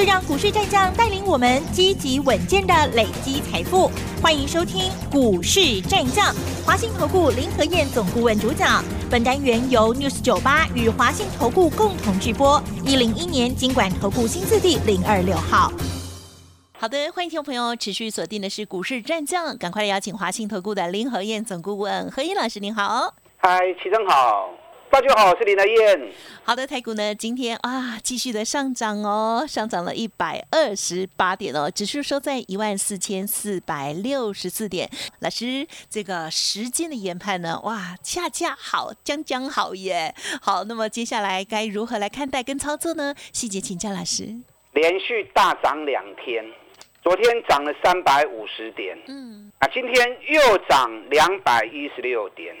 就让股市战将带领我们积极稳健的累积财富。欢迎收听《股市战将》，华信投顾林和燕总顾问主讲。本单元由 News 九八与华信投顾共同制播。一零一年经管投顾新字第零二六号。好的，欢迎听众朋友持续锁定的是股市战将，赶快来邀请华信投顾的林和燕总顾问何燕老师，您好。嗨，齐正好。大家好，我是林德燕。好的，台股呢今天啊继续的上涨哦，上涨了一百二十八点哦，指数收在一万四千四百六十四点。老师，这个时间的研判呢，哇，恰恰好，将将好耶。好，那么接下来该如何来看待跟操作呢？细节请教老师。连续大涨两天，昨天涨了三百五十点，嗯，啊，今天又涨两百一十六点，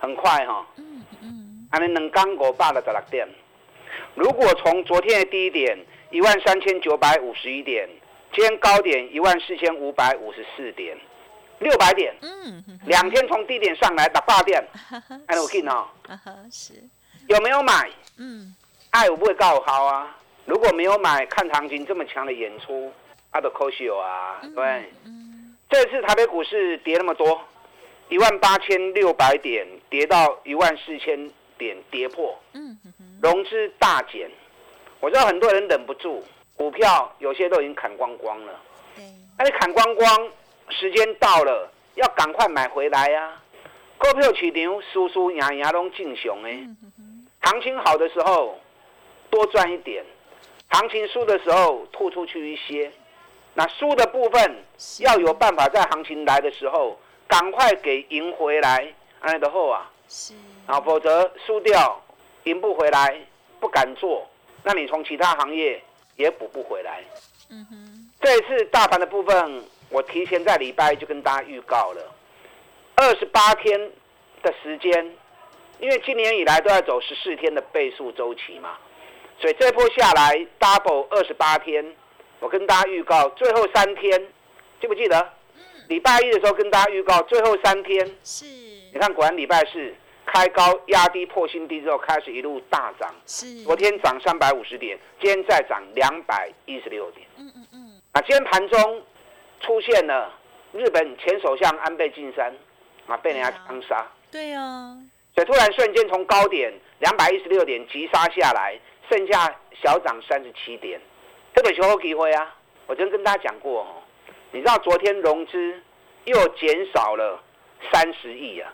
很快哈。还能能刚过八的十六点。如果从昨天的低点一万三千九百五十一点，今天高点一万四千五百五十四点，六百点。嗯，两天从低点上来打八点，还有劲哦。是。有没有买？嗯。爱我不会告好啊。如果没有买，看行情这么强的演出，阿的可惜啊。对。嗯。这次台北股市跌那么多，一万八千六百点跌到一万四千。点跌破，嗯，融资大减，我知道很多人忍不住，股票有些都已经砍光光了，对，那你砍光光，时间到了，要赶快买回来呀。股票市场输输赢赢拢正常诶，行情好的时候多赚一点，行情输的时候吐出去一些，那输的部分要有办法在行情来的时候赶快给赢回来，安的后啊。是。啊，否则输掉，赢不回来，不敢做，那你从其他行业也补不回来。嗯哼，这一次大盘的部分，我提前在礼拜就跟大家预告了，二十八天的时间，因为今年以来都在走十四天的倍数周期嘛，所以这波下来 double 二十八天，我跟大家预告最后三天，记不记得？礼拜一的时候跟大家预告最后三天，是，你看果然礼拜四。开高压低破新低之后，开始一路大涨。是，昨天涨三百五十点，今天再涨两百一十六点。嗯嗯嗯。啊，今天盘中出现了日本前首相安倍晋三啊，被人家枪杀。对啊。所以突然瞬间从高点两百一十六点急杀下来，剩下小涨三十七点。特别时候机会啊！我昨天跟大家讲过哦，你知道昨天融资又减少了三十亿啊。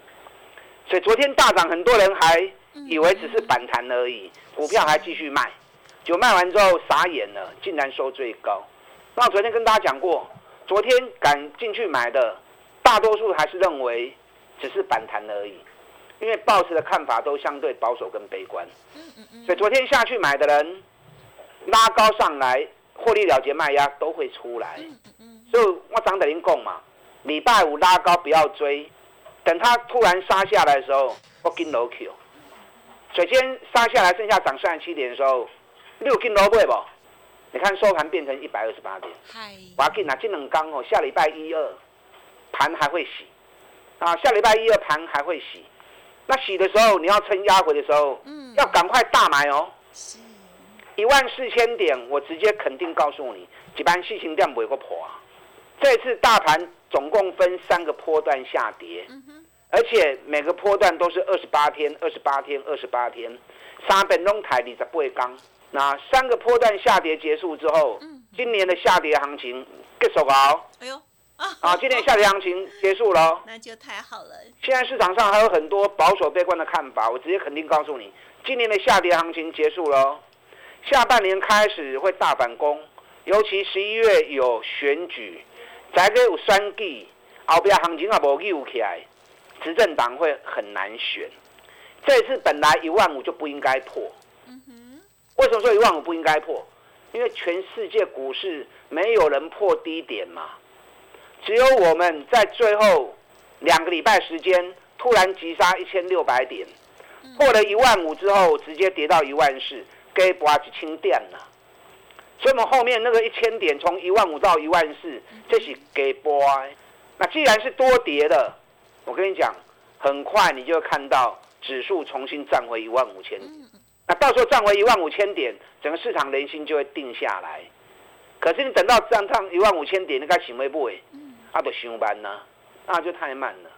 所以昨天大涨，很多人还以为只是反弹而已，股票还继续卖，就卖完之后傻眼了，竟然收最高。那我昨天跟大家讲过，昨天敢进去买的，大多数还是认为只是反弹而已，因为报纸的看法都相对保守跟悲观。所以昨天下去买的人，拉高上来，获利了结卖压都会出来。所以我涨等您讲嘛，礼拜五拉高不要追。等它突然杀下来的时候，我跟楼 Q。首先杀下来，剩下涨三十七点的时候，六跟楼会不？你看收盘变成一百二十八点。嗨。我要跟啊，这两刚哦，下礼拜一二盘还会洗啊，下礼拜一二盘还会洗。那洗的时候，你要趁压回的时候，嗯，要赶快大买哦。是。一万四千点，我直接肯定告诉你，几班细情店不会破啊。这次大盘总共分三个波段下跌。而且每个波段都是二十八天，二十八天，二十八天。三本弄台你才不会刚。那三个波段下跌结束之后，今年的下跌行情结束了。哎呦啊！今年下跌行情结束了。那就太好了。现在市场上还有很多保守悲观的看法，我直接肯定告诉你，今年的下跌行情结束了。下半年开始会大反攻，尤其十一月有选举，再个有选举，后边行情也无扭起来。执政党会很难选，这次本来一万五就不应该破。为什么说一万五不应该破？因为全世界股市没有人破低点嘛，只有我们在最后两个礼拜时间突然急杀一千六百点，破了一万五之后，直接跌到一万四，给拔一清点了。所以我们后面那个一千点从一万五到一万四，这是给波。那既然是多跌的，我跟你讲，很快你就会看到指数重新站回一万五千。那到时候站回一万五千点，整个市场人心就会定下来。可是你等到站上一万五千点，你该行为不为？啊，就上班呢，那就太慢了。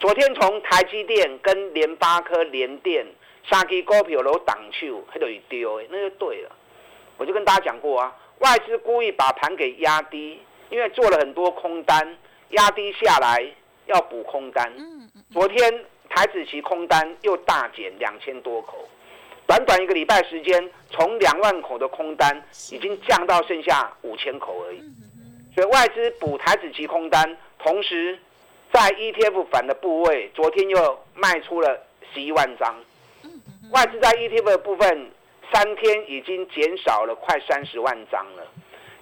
昨天从台积电跟联发科、联电三支股票都挡手，还得一丢，那就对了。我就跟大家讲过啊，外资故意把盘给压低，因为做了很多空单，压低下来要补空单。昨天台子期空单又大减两千多口，短短一个礼拜时间，从两万口的空单已经降到剩下五千口而已。所以外资补台子期空单，同时在 ETF 反的部位，昨天又卖出了十一万张。外资在 ETF 的部分。三天已经减少了快三十万张了，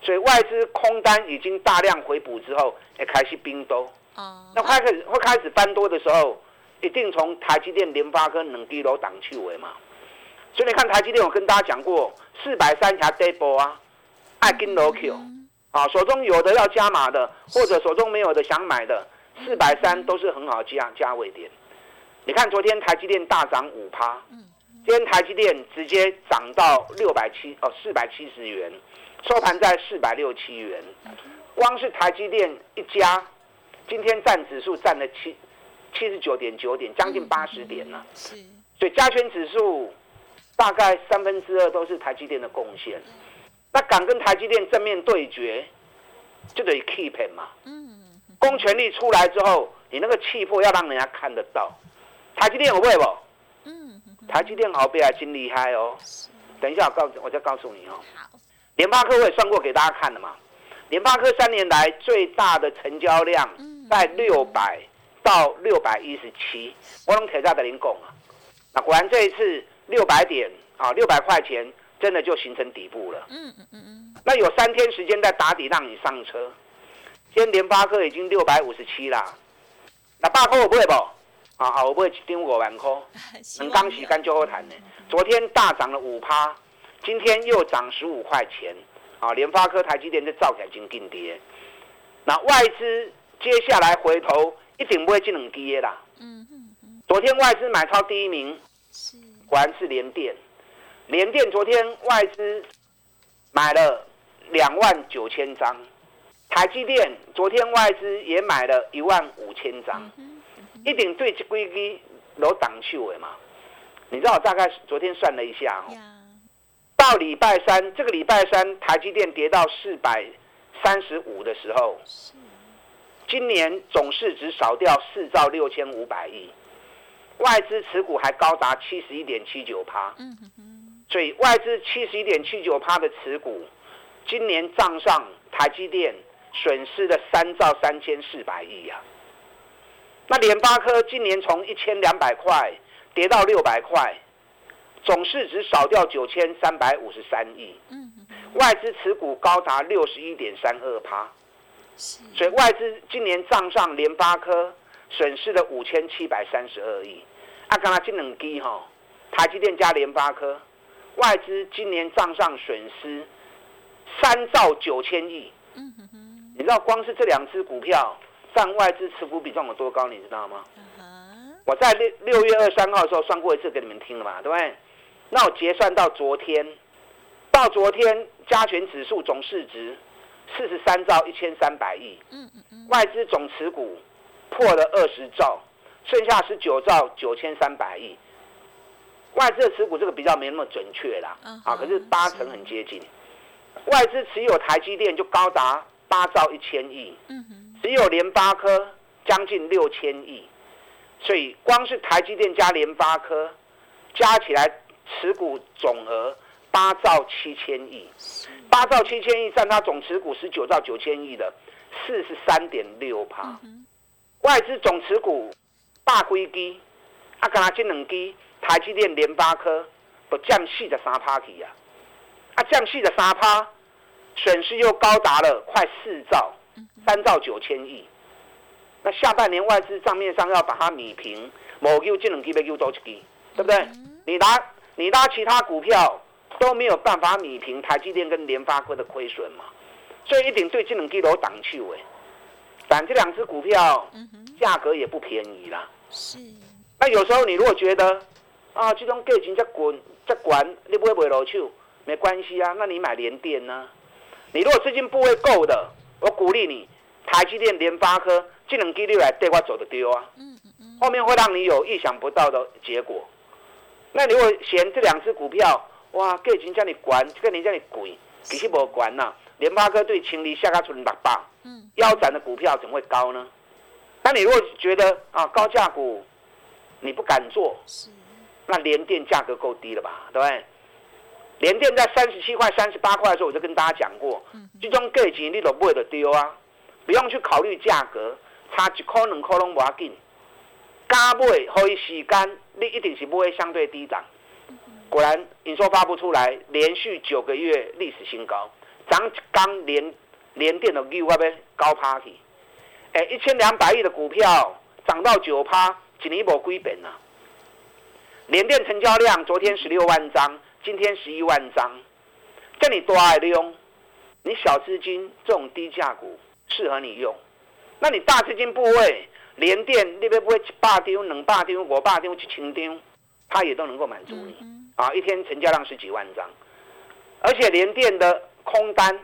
所以外资空单已经大量回补之后，也开始冰多。哦。那开始会开始翻多的时候，一定从台积电、联发科冷低楼挡去尾嘛。所以你看台积电，我跟大家讲过，四百三才跌波啊，爱跟楼 Q。啊，手中有的要加码的，或者手中没有的想买的，四百三都是很好加价位点。你看昨天台积电大涨五趴。今天台积电直接涨到六百七哦，四百七十元，收盘在四百六七元。光是台积电一家，今天占指数占了七七十九点九点，将近八十点了。是，所以加权指数大概三分之二都是台积电的贡献。那敢跟台积电正面对决，就得 keep 嘛。嗯。公权力出来之后，你那个气魄要让人家看得到。台积电有会不？台积电好比还真厉害哦！等一下，我告我再告诉你哦。好，联发科我也算过给大家看了嘛。联发科三年来最大的成交量在六百到六百一十七，我用铁架的零拱啊。那果然这一次六百点啊，六百块钱真的就形成底部了。嗯嗯嗯嗯。那有三天时间在打底让你上车，今天联发科已经六百五十七啦。那八科我不会不？啊，我不会盯五万块，能刚洗干就好谈呢。昨天大涨了五趴，今天又涨十五块钱。啊，联发科、台积电就造起来真劲跌。那外资接下来回头一定不会进两跌啦。嗯嗯嗯。昨天外资买超第一名，是果然是联电。联电昨天外资买了两万九千张，台积电昨天外资也买了一万五千张。一定对这规矩有挡手的嘛？你知道我大概昨天算了一下哦，到礼拜三，这个礼拜三台积电跌到四百三十五的时候，今年总市值少掉四兆六千五百亿，外资持股还高达七十一点七九趴，所以外资七十一点七九趴的持股，今年账上台积电损失了三兆三千四百亿呀。那联发科今年从一千两百块跌到六百块，总市值少掉九千三百五十三亿，嗯外资持股高达六十一点三二趴，所以外资今年账上联发科损失了五千七百三十二亿。啊，刚才这两支哈，台积电加联发科，外资今年账上损失三兆九千亿。你知道光是这两只股票？占外资持股比重有多高，你知道吗？我在六六月二三号的时候算过一次给你们听了嘛，对不对？那我结算到昨天，到昨天加权指数总市值四十三兆一千三百亿，外资总持股破了二十兆，剩下十九兆九千三百亿。外资的持股这个比较没那么准确啦，啊，可是八成很接近。外资持有台积电就高达八兆一千亿。只有联发科将近六千亿，所以光是台积电加联发科加起来持股总额八兆七千亿，八兆七千亿占它总持股十九兆九千亿的四十三点六趴。外资总持股大规基，啊，刚才这两基台积电、联发科都降四十三趴去啊，啊，降四十三趴，损失又高达了快四兆。三兆九千亿，那下半年外资账面上要把它米平，某 Q 技能 K 被 Q 多一 G，对不对？你拿你拉其他股票都没有办法米平台积电跟联发科的亏损嘛，所以一定对这两支楼挡去尾。但这两只股票价格也不便宜啦。是。那有时候你如果觉得啊，这种价钱在滚在管，你不会买落去，没关系啊。那你买联电呢？你如果资金部位够的，我鼓励你，台积电、联发科这两支你来对我走的丢啊。后面会让你有意想不到的结果。那你如果嫌这两只股票，哇，价钱叫你管，个人叫你贵，其实无管呐。联发科对清理下个存六百，嗯，腰斩的股票怎么会高呢？那你如果觉得啊高价股你不敢做，是，那联电价格够低了吧？对不对？联电在三十七块、三十八块的时候，我就跟大家讲过，这种价钱你都不会的丢啊，不用去考虑价格，差一块两块拢无要紧。加买可以时间，你一定是不会相对低涨。果然营收发布出来，连续九个月历史新高，涨刚连连电的 U 那边高趴去。哎，一千两百亿的股票涨到九趴，一年无归本啊！连电成交量昨天十六万张，今天十一万张，这你多爱用？你小资金这种低价股适合你用，那你大资金部位？连电那边不会一百张、两百张、五百张、一千张，它也都能够满足你啊！一天成交量十几万张，而且连电的空单，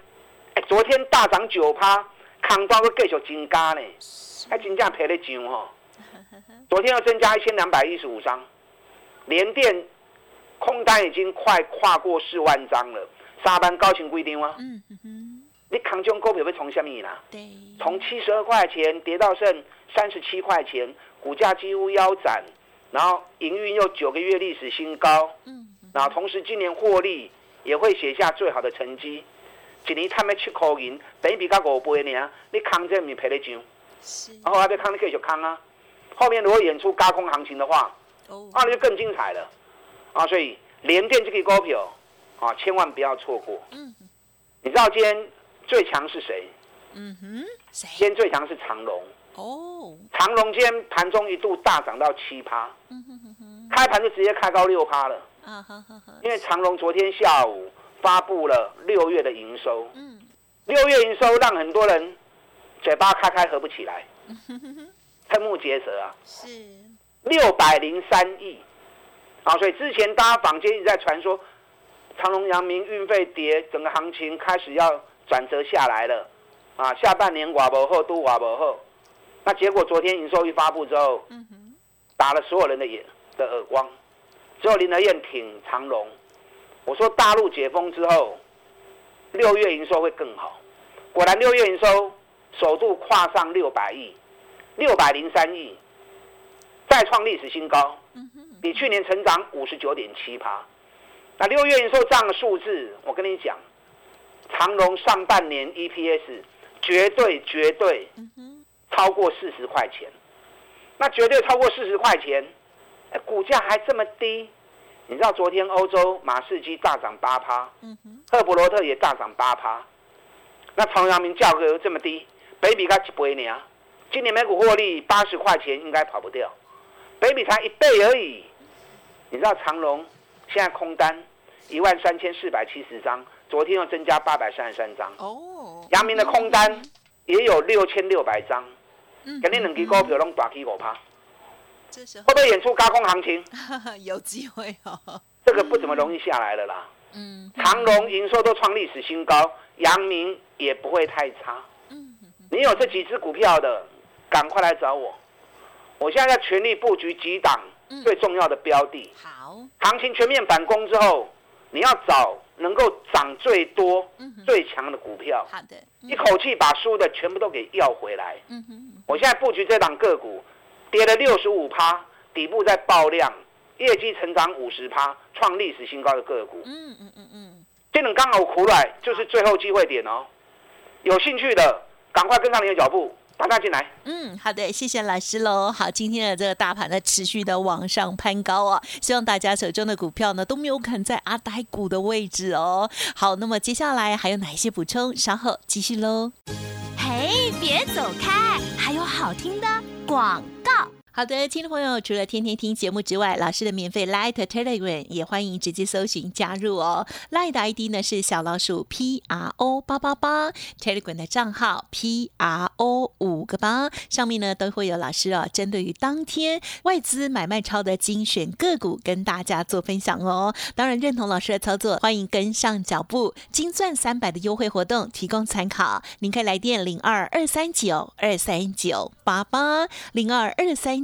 哎，昨天大涨九趴，康包都继续增加呢，还真正赔得上哦！昨天又增加一千两百一十五张，连电空单已经快跨过四万张了，沙班高情规定吗？你康中股票会从什么啦？对，从七十二块钱跌到剩。三十七块钱，股价几乎腰斩，然后营运又九个月历史新高，嗯，然后同时今年获利也会写下最好的成绩。一年他们七块银，等于比较五倍呢。你扛这你赔得上，是，然后还要扛你继续扛啊。后面如果演出高空行情的话，哦，那就更精彩了啊！所以联电这个股票啊，千万不要错过。嗯，你知道今天最强是谁？嗯哼，谁？今天最强是长隆。哦，长隆今天盘中一度大涨到七趴，开盘就直接开高六趴了。因为长隆昨天下午发布了六月的营收，嗯六月营收让很多人嘴巴开开合不起来，瞠目结舌啊。是六百零三亿，啊，所以之前大家坊间一直在传说长隆、阳明运费跌，整个行情开始要转折下来了，啊，下半年寡不后都寡不后。那结果昨天营收一发布之后，打了所有人的眼的耳光，只有林德燕挺长隆。我说大陆解封之后，六月营收会更好。果然六月营收首度跨上六百亿，六百零三亿，再创历史新高，比去年成长五十九点七趴。那六月营收这样的数字，我跟你讲，长隆上半年 EPS 绝对绝对。超过四十块钱，那绝对超过四十块钱，股价还这么低。你知道昨天欧洲马士基大涨八趴，赫伯罗特也大涨八趴，那长阳明价格又这么低，北比才一倍呢。今年每股获利八十块钱应该跑不掉，北比才一倍而已。你知道长隆现在空单一万三千四百七十张，昨天又增加八百三十三张。哦，阳明的空单也有六千六百张。肯定两支股票拢大起五趴，会不会演出高空行情？有机会哦。这个不怎么容易下来了啦。嗯。长隆营收都创历史新高，阳明也不会太差。嗯。你有这几只股票的，赶快来找我。我现在在全力布局几档最重要的标的。好。行情全面反攻之后，你要找能够涨最多、最强的股票。好的。一口气把输的全部都给要回来。嗯哼。我现在布局这档个股，跌了六十五趴，底部在爆量，业绩成长五十趴，创历史新高的个股。嗯嗯嗯嗯，这种刚好苦来，就是最后机会点哦。有兴趣的，赶快跟上你的脚步，大家进来。嗯，好的，谢谢老师喽。好，今天的这个大盘呢，持续的往上攀高啊，希望大家手中的股票呢都没有砍在阿呆股的位置哦。好，那么接下来还有哪一些补充？稍后继续喽。嘿，别走开，还有好听的广告。好的，听众朋友，除了天天听节目之外，老师的免费 Light Telegram 也欢迎直接搜寻加入哦。Light 的 ID 呢是小老鼠 P R O 八八八，Telegram 的账号 P R O 五个八，上面呢都会有老师哦，针对于当天外资买卖超的精选个股跟大家做分享哦。当然认同老师的操作，欢迎跟上脚步，金钻三百的优惠活动提供参考，您可以来电零二二三九二三九八八零二二三。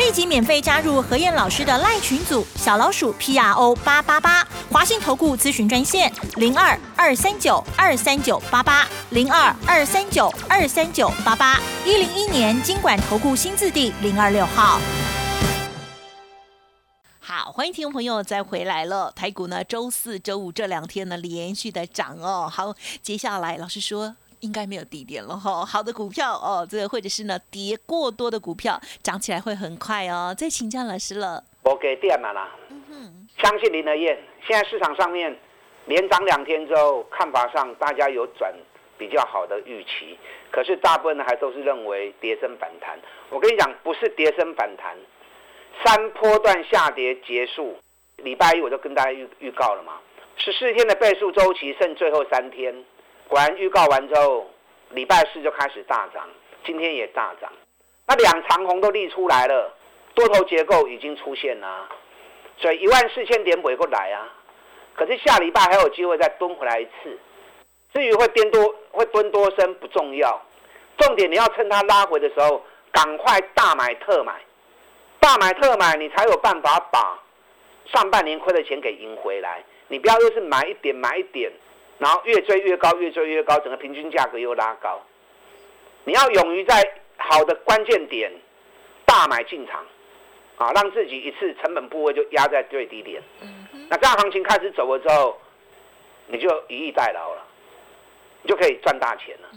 立即免费加入何燕老师的赖群组，小老鼠 P R O 八八八，华信投顾咨询专线零二二三九二三九八八零二二三九二三九八八，一零一年经管投顾新字第零二六号。好，欢迎听众朋友再回来了。台股呢，周四周五这两天呢，连续的涨哦。好，接下来老师说。应该没有低点了哈，好的股票哦，这个或者是呢跌过多的股票涨起来会很快哦。再请教老师了，我给电满了。嗯哼，相信林德燕，现在市场上面连涨两天之后，看法上大家有转比较好的预期，可是大部分还都是认为跌升反弹。我跟你讲，不是跌升反弹，三波段下跌结束，礼拜一我就跟大家预预告了嘛，十四天的倍数周期剩最后三天。果然预告完之后，礼拜四就开始大涨，今天也大涨。那两长红都立出来了，多头结构已经出现了，所以一万四千点回过来啊。可是下礼拜还有机会再蹲回来一次。至于会颠多会蹲多深不重要，重点你要趁它拉回的时候，赶快大买特买，大买特买，你才有办法把上半年亏的钱给赢回来。你不要又是买一点买一点。然后越追越高，越追越高，整个平均价格又拉高。你要勇于在好的关键点大买进场，啊，让自己一次成本部位就压在最低点。那这样行情开始走了之后，你就以逸待劳了，你就可以赚大钱了。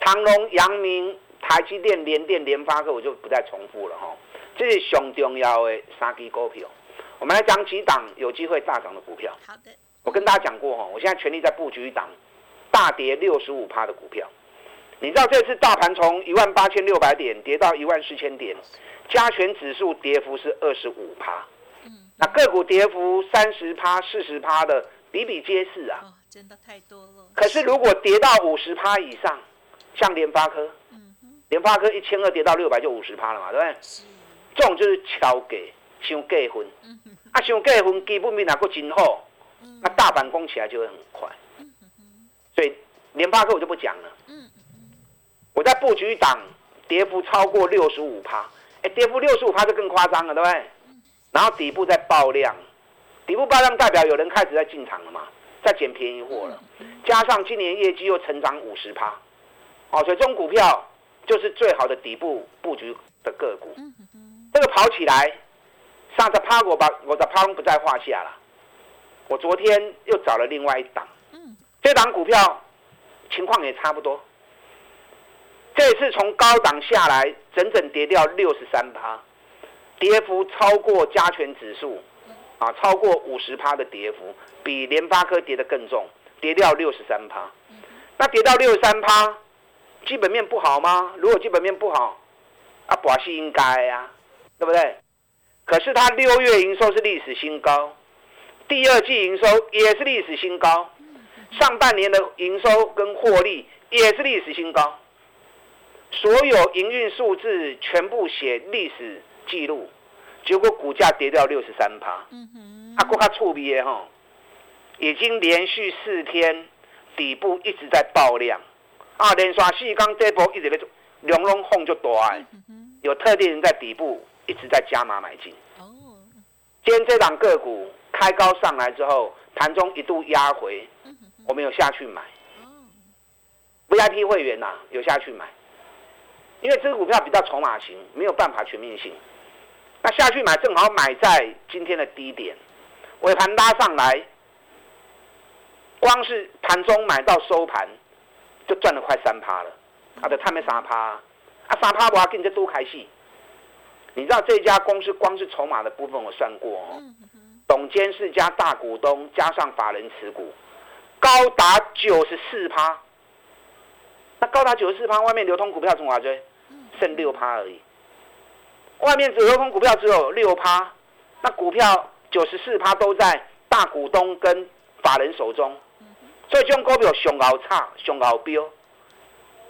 长隆、阳明、台积电、联电、联发科，我就不再重复了哈。这是熊重要的三支股票，我们来讲几档有机会大涨的股票。好的。我跟大家讲过哈，我现在全力在布局一档大跌六十五趴的股票。你知道这次大盘从一万八千六百点跌到一万四千点，加权指数跌幅是二十五趴。那个股跌幅三十趴、四十趴的比比皆是啊。真的太多了。可是如果跌到五十趴以上，像联发科，联发科一千二跌到六百就五十趴了嘛，对不对？这种就是超给，想过分。啊，想过分基本面哪个真好？那大盘攻起来就会很快，所以联发科我就不讲了。我在布局档跌幅超过六十五趴，哎，跌幅六十五趴就更夸张了，对不对？然后底部在爆量，底部爆量代表有人开始在进场了嘛，在捡便宜货了。加上今年业绩又成长五十趴，哦，所以这种股票就是最好的底部布局的个股。这个跑起来，上次趴我把我的趴不在话下了。我昨天又找了另外一档，这档股票情况也差不多。这次从高档下来，整整跌掉六十三趴，跌幅超过加权指数，啊，超过五十趴的跌幅，比联发科跌得更重，跌掉六十三趴。那跌到六十三趴，基本面不好吗？如果基本面不好，啊，保是应该呀，对不对？可是它六月营收是历史新高。第二季营收也是历史新高，上半年的营收跟获利也是历史新高，所有营运数字全部写历史记录，结果股价跌掉六十三趴，啊，国卡触鼻哈，已经连续四天底部一直在爆量，啊，连刷四刚这波一直在龙龙哄就大，有特定人在底部一直在加码买进，哦，今天这档个股。开高上来之后，盘中一度压回，我们有下去买。VIP 会员呐，有下去买，因为这个股票比较筹码型，没有办法全面性。那下去买正好买在今天的低点，尾盘拉上来，光是盘中买到收盘，就赚了快三趴了。啊，的他们三趴，啊三趴我要跟这多开戏。你知道这家公司光是筹码的部分我算过哦，董监事加大股东加上法人持股，高达九十四趴。那高达九十四趴，外面流通股票从哪追？剩六趴而已。外面只流通股票只有六趴，那股票九十四趴都在大股东跟法人手中，所以这种股票熊高差、熊高标。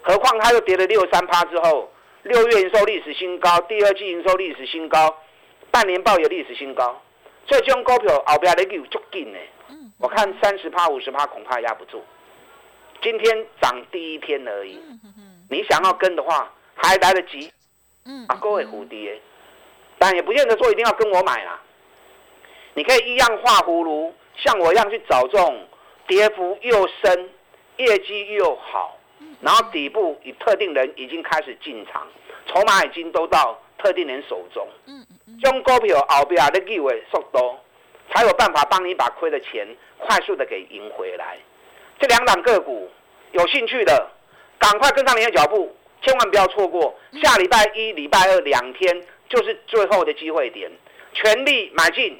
何况它又跌了六三趴之后，六月营收历史新高，第二季营收历史新高，半年报也历史新高，所以这种股票后边的有足紧呢。我看三十趴、五十趴恐怕压不住。今天涨第一天而已，你想要跟的话还来得及。啊，各位蝴蝶，但也不见得说一定要跟我买啦。你可以一样画葫芦，像我一样去找这种跌幅又深、业绩又好，然后底部以特定人已经开始进场，筹码已经都到特定人手中。嗯嗯将股票后边的机会速度，才有办法帮你把亏的钱快速的给赢回来。这两档个股有兴趣的，赶快跟上你的脚步。千万不要错过下礼拜一、礼拜二两天，就是最后的机会点，全力买进，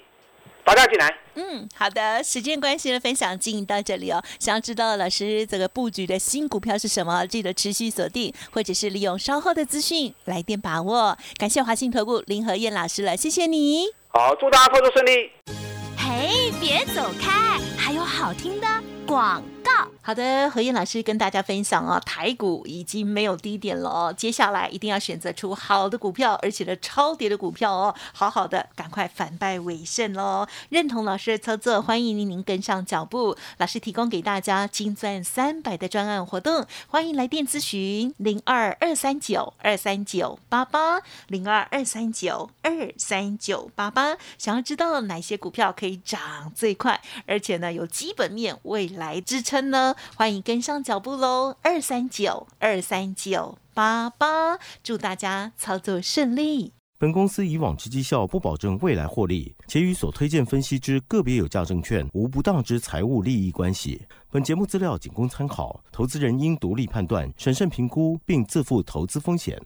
大家进来。嗯，好的，时间关系的分享进行到这里哦。想要知道老师这个布局的新股票是什么，记得持续锁定，或者是利用稍后的资讯来电把握。感谢华信投顾林和燕老师了，谢谢你。好，祝大家操作顺利。嘿，别走开，还有好听的广。好的，何燕老师跟大家分享啊，台股已经没有低点了哦，接下来一定要选择出好的股票，而且呢超跌的股票哦，好好的赶快反败为胜喽！认同老师的操作，欢迎您跟上脚步。老师提供给大家金钻三百的专案活动，欢迎来电咨询零二二三九二三九八八零二二三九二三九八八。想要知道哪些股票可以涨最快，而且呢有基本面未来支撑。呢，欢迎跟上脚步喽！二三九二三九八八，祝大家操作顺利。本公司以往之绩效不保证未来获利，且与所推荐分析之个别有价证券无不当之财务利益关系。本节目资料仅供参考，投资人应独立判断、审慎评估，并自负投资风险。